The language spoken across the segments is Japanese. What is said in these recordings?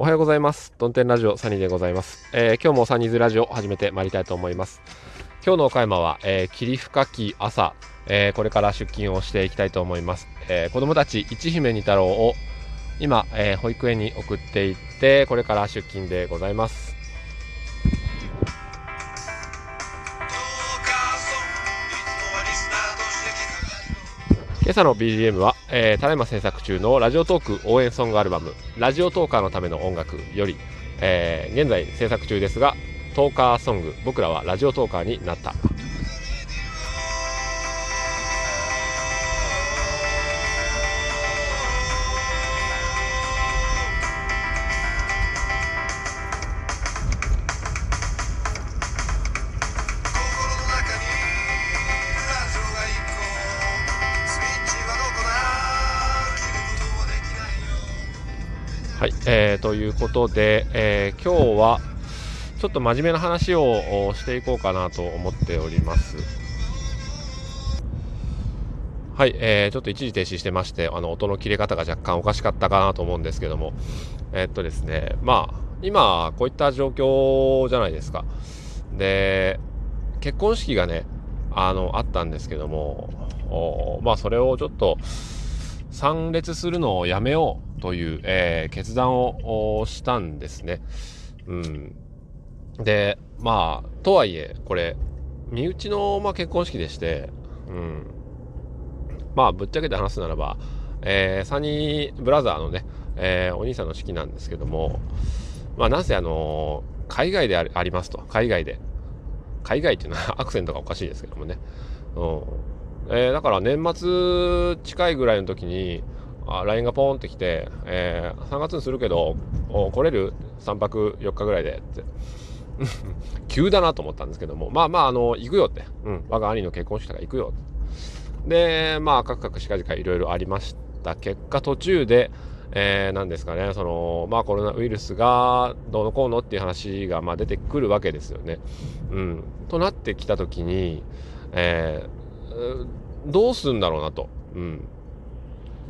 おはようございます。ドンテンラジオサニーでございます。えー、今日もサニーズラジオ始めてまいりたいと思います。今日の岡山は、えー、霧深き朝、えー、これから出勤をしていきたいと思います。えー、子供たち、一姫二太郎を今、え保育園に送っていって、これから出勤でございます。今朝の BGM は、えー、ただいま制作中のラジオトーク応援ソングアルバム「ラジオトーカーのための音楽」より、えー、現在制作中ですがトーカーソング「僕らはラジオトーカーになった」えー、ということで、えー、今日はちょっと真面目な話をしていこうかなと思っております。はい、えー、ちょっと一時停止してまして、あの音の切れ方が若干おかしかったかなと思うんですけども、えー、っとですね、まあ、今、こういった状況じゃないですか。で、結婚式がね、あの、あったんですけども、まあ、それをちょっと、参列するのをやめようという、えー、決断をしたんですね。うん。で、まあ、とはいえ、これ、身内の、まあ、結婚式でして、うん。まあ、ぶっちゃけて話すならば、えー、サニーブラザーのね、えー、お兄さんの式なんですけども、まあ、なんせあのー、海外でありますと。海外で。海外っていうのは アクセントがおかしいですけどもね。うん。えー、だから年末近いぐらいの時に、あ LINE がポーンってきて、えー、3月にするけど、来れる ?3 泊4日ぐらいでって。急だなと思ったんですけども、まあまあ、あの、行くよって。うん、我が兄の結婚式から行くよって。で、まあ、かくかくしかじかいろいろありました結果、途中で、えー、なんですかね、その、まあコロナウイルスがどうのこうのっていう話が、まあ出てくるわけですよね。うん。となってきたときに、えー、どうすんだろうなと。うん。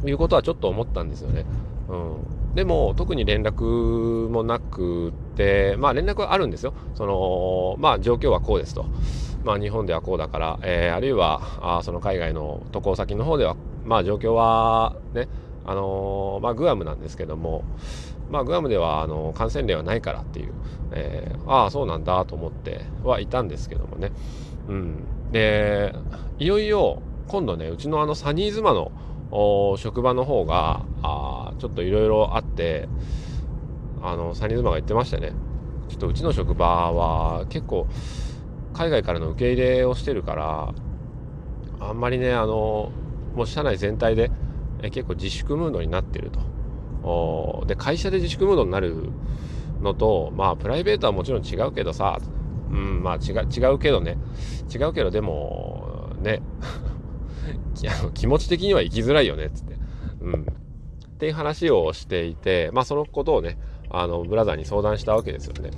いうことはちょっと思ったんですよね。うん。でも、特に連絡もなくて、まあ連絡はあるんですよ。その、まあ状況はこうですと。まあ日本ではこうだから、えー、あるいは、あその海外の渡航先の方では、まあ状況はね、あのー、まあグアムなんですけども、まあグアムではあの感染例はないからっていう、えー、ああ、そうなんだと思ってはいたんですけどもね。うん。で、いよいよ今度ね、うちのあのサニー妻の職場の方が、あちょっといろいろあって、あの、サニーズマが言ってましたね。ちょっとうちの職場は結構海外からの受け入れをしてるから、あんまりね、あの、もう社内全体でえ結構自粛ムードになってると。で、会社で自粛ムードになるのと、まあ、プライベートはもちろん違うけどさ、うん、まあ違、違うけどね、違うけどでも、ね、気持ち的には生きづらいよねっ、つって。うん。っていう話をしていて、まあそのことをね、あの、ブラザーに相談したわけですよね。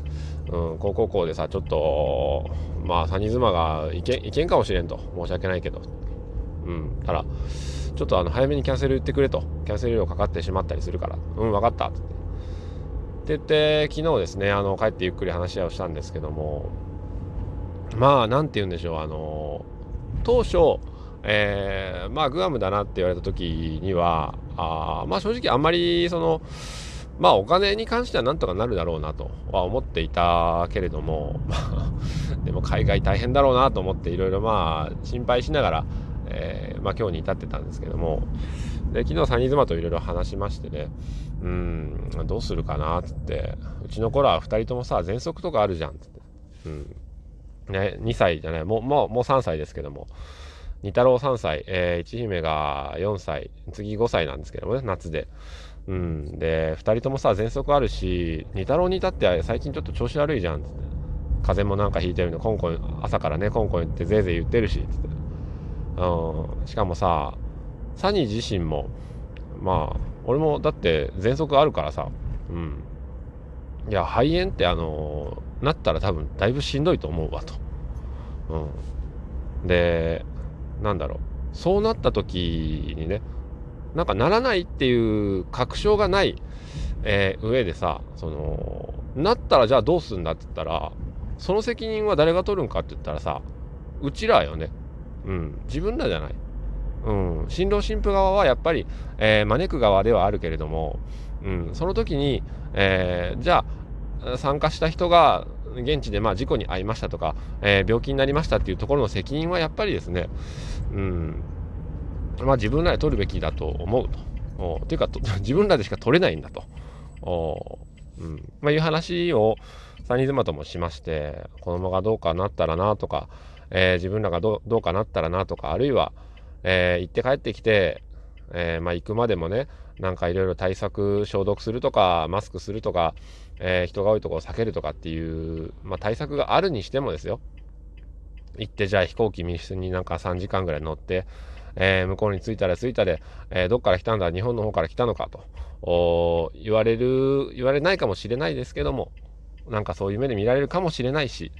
うん、こうこうこうでさ、ちょっと、まあ、サニ妻がいけん、いけんかもしれんと。申し訳ないけど。うん。たら、ちょっとあの、早めにキャンセル言ってくれと。キャンセル料かかってしまったりするから。うん、分かった。って言って、昨日ですね、あの、帰ってゆっくり話し合いをしたんですけども、まあ、なんて言うんでしょう、あの、当初、えー、まあグアムだなって言われた時にはあまあ正直あんまりそのまあお金に関してはなんとかなるだろうなとは思っていたけれども、まあ、でも海外大変だろうなと思っていろいろまあ心配しながら、えー、まあ今日に至ってたんですけどもで昨日サニーズマといろいろ話しましてねうんどうするかなっつってうちの子らは2人ともさ喘息とかあるじゃんっつって、うん。ね、2歳じゃないもうもうもう3歳ですけども二太郎3歳、えー、一姫が4歳、次5歳なんですけどもね、夏で。うん。で、2人ともさ、喘息あるし、二太郎に至って最近ちょっと調子悪いじゃん、つって。風邪もなんかひいてるの、コンコン、朝からね、コンコン言ってぜいぜい言ってるし、つって。うん。しかもさ、サニー自身も、まあ、俺もだって喘息あるからさ、うん。いや、肺炎ってあのなったら多分だいぶしんどいと思うわと。うん。で、なんだろう。そうなった時にねなんかならないっていう確証がない、えー、上でさそのなったらじゃあどうすんだって言ったらその責任は誰が取るんかって言ったらさうちらよね。うん。自分らじゃない。うん。新郎新婦側はやっぱり、えー、招く側ではあるけれども、うん、その時に、えー、じゃあ参加した人が現地でまあ事故に遭いましたとか、えー、病気になりましたっていうところの責任はやっぱりですね、うん、まあ自分らで取るべきだと思うと。というか 自分らでしか取れないんだと。うんまあ、いう話をサニー妻ともしまして子供がどうかなったらなとか、えー、自分らがどうかなったらなとかあるいは、えー、行って帰ってきて、えー、まあ、行くまでもねなんかいろいろ対策消毒するとかマスクするとか、え人が多いところを避けるとかっていう、まあ、対策があるにしてもですよ。行ってじゃあ飛行機密室になんか3時間ぐらい乗ってえー、向こうに着いたら着いたで、えー、どっから来たんだ？日本の方から来たのかと。言われる言われないかもしれないですけどもなんかそういう目で見られるかもしれないし。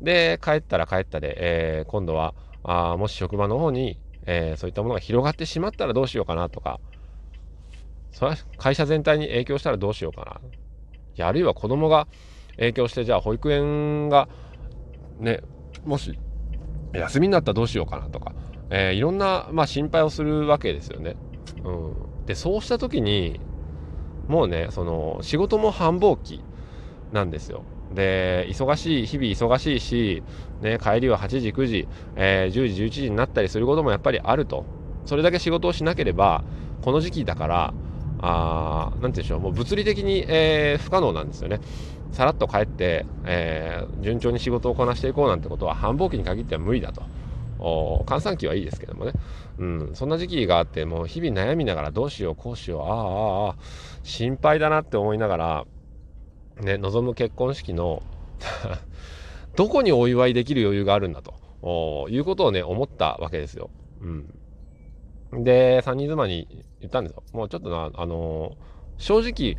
で帰ったら帰ったで、えー、今度はあもし職場の方に、えそういったものが広がってしまったらどうしようかなとか。それは会社全体に影響したらどうしようかな。いやあるいは子供が影響してじゃあ保育園がねもし休みになったらどうしようかなとかえー、いろんな、まあ、心配をするわけですよね。うん、でそうした時にもうねその仕事も繁忙期なんですよ。で忙しい日々忙しいし、ね、帰りは8時9時、えー、10時11時になったりすることもやっぱりあるとそれだけ仕事をしなければこの時期だからあなんて言うんでしょうもう物理的に、えー、不可能なんですよね。さらっと帰って、えー、順調に仕事をこなしていこうなんてことは繁忙期に限っては無理だと。閑散期はいいですけどもね、うん、そんな時期があってもう日々悩みながらどうしようこうしようああああ心配だなって思いながらね望む結婚式の どこにお祝いできる余裕があるんだということをね思ったわけですよ。うん、で3人妻に言ったんですよ。もうちょっとなあのー、正直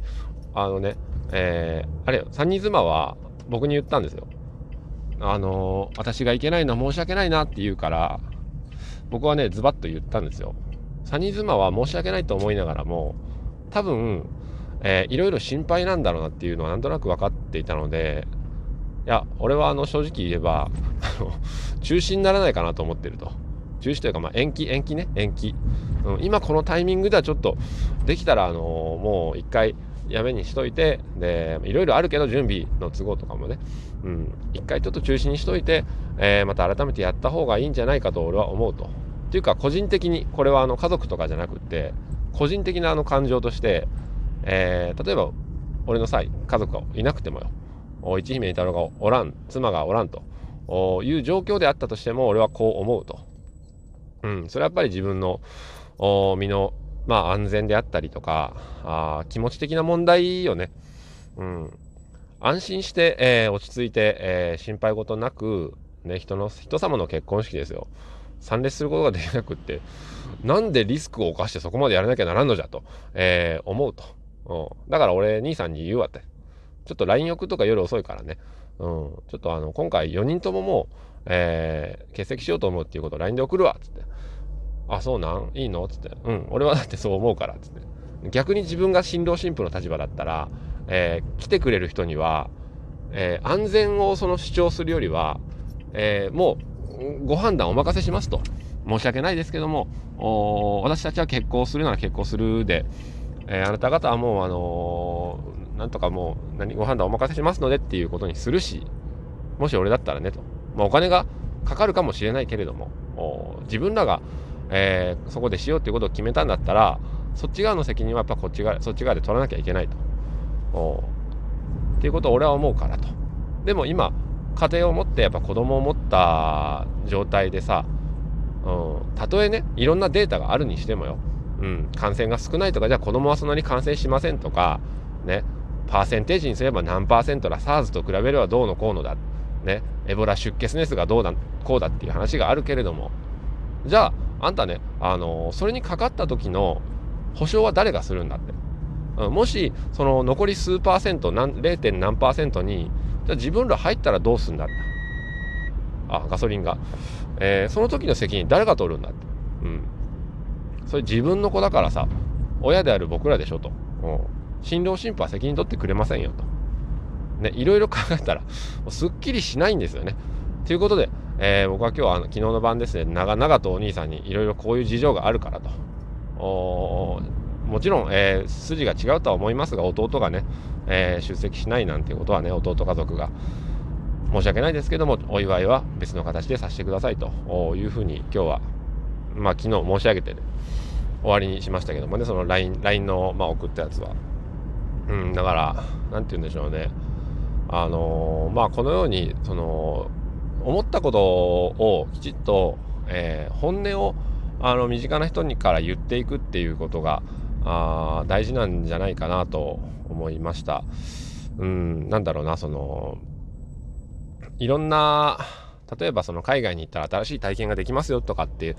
あのね、えー、あれよ3人妻は僕に言ったんですよ。あの私がいけないのは申し訳ないなって言うから僕はねズバッと言ったんですよサニー妻は申し訳ないと思いながらも多分、えー、いろいろ心配なんだろうなっていうのはなんとなく分かっていたのでいや俺はあの正直言えばあの中止にならないかなと思ってると中止というかまあ延期延期ね延期、うん、今このタイミングではちょっとできたらあのー、もう一回やめにしといてでいろいろあるけど準備の都合とかもね、うん、一回ちょっと中止にしといて、えー、また改めてやった方がいいんじゃないかと俺は思うと。っていうか個人的にこれはあの家族とかじゃなくて個人的なあの感情として、えー、例えば俺の際家族がいなくてもよ一姫に太郎がおらん妻がおらんという状況であったとしても俺はこう思うと。うん、それはやっぱり自分の身のまあ、安全であったりとかあ気持ち的な問題よね。うん、安心して、えー、落ち着いて、えー、心配事なく、ね、人の人様の結婚式ですよ。参列することができなくってなんでリスクを冒してそこまでやらなきゃならんのじゃと、えー、思うと、うん、だから俺兄さんに言うわって。ちょっと LINE 送とか夜遅いからね、うん、ちょっとあの今回4人とももう、えー、欠席しようと思うっていうことを LINE で送るわっつって。あ、そうなん？いいの？つって。うん、俺はだってそう思うから、つって。逆に自分が新郎新婦の立場だったら、えー、来てくれる人には、えー、安全をその主張するよりは、えー、もうご判断お任せしますと。申し訳ないですけども、私たちは結婚するなら結婚するで、えあなた方はもう、あのなんとかもう何？ご判断お任せしますのでっていうことにするし、もし俺だったらねと。まあ、お金がかかるかもしれないけれども、自分らがえー、そこでしようっていうことを決めたんだったらそっち側の責任はやっぱこっち側そっち側で取らなきゃいけないと。っていうことを俺は思うからと。でも今家庭を持ってやっぱ子供を持った状態でさ、うん、たとえねいろんなデータがあるにしてもよ、うん、感染が少ないとかじゃあ子供はそんなに感染しませんとかね。パーセンテージにすれば何パーセントだ。SARS と比べればどうのこうのだ。ね。エボラ出血熱がどうだこうだっていう話があるけれども。じゃああんたね、あの、それにかかった時の保証は誰がするんだって。うん、もし、その残り数パーセント、0. 何パーセントに、じゃ自分ら入ったらどうすんだって。あ、ガソリンが。えー、その時の責任誰が取るんだって。うん。それ自分の子だからさ、親である僕らでしょと。うん。新郎新婦は責任取ってくれませんよと。ね、いろいろ考えたら、すっきりしないんですよね。ということで、えー、僕は今日はあの昨日の晩ですね、長々とお兄さんにいろいろこういう事情があるからと。もちろん、えー、筋が違うとは思いますが、弟がね、えー、出席しないなんてことはね、弟家族が申し訳ないですけども、お祝いは別の形でさせてくださいというふうに今日は、まあ昨日申し上げて、ね、終わりにしましたけどもね、その LINE, LINE の、まあ、送ったやつは。うん、だから、なんて言うんでしょうね。あのー、まあこのように、その、思ったことをきちっと、えー、本音をあの身近な人にから言っていくっていうことがあ大事なんじゃないかなと思いました。うん、なんだろうな、その、いろんな、例えばその海外に行ったら新しい体験ができますよとかって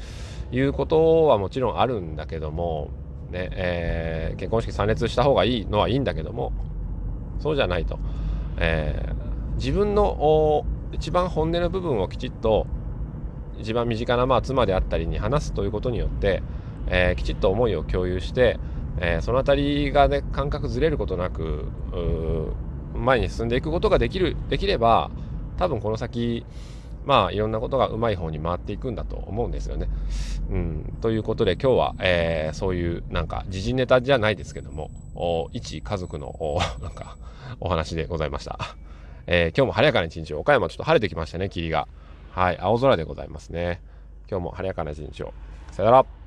いうことはもちろんあるんだけども、ね、えー、結婚式参列した方がいいのはいいんだけども、そうじゃないと。えー、自分の一番本音の部分をきちっと一番身近なまあ妻であったりに話すということによって、えー、きちっと思いを共有して、えー、その辺りがね感覚ずれることなく前に進んでいくことができるできれば多分この先まあいろんなことがうまい方に回っていくんだと思うんですよね。うん、ということで今日は、えー、そういうなんか時事ネタじゃないですけども一家族のなんかお話でございました。えー、今日も晴れやかな一日を岡山ちょっと晴れてきましたね霧が。はい青空でございますね。今日も晴れやかな一日を。さよなら。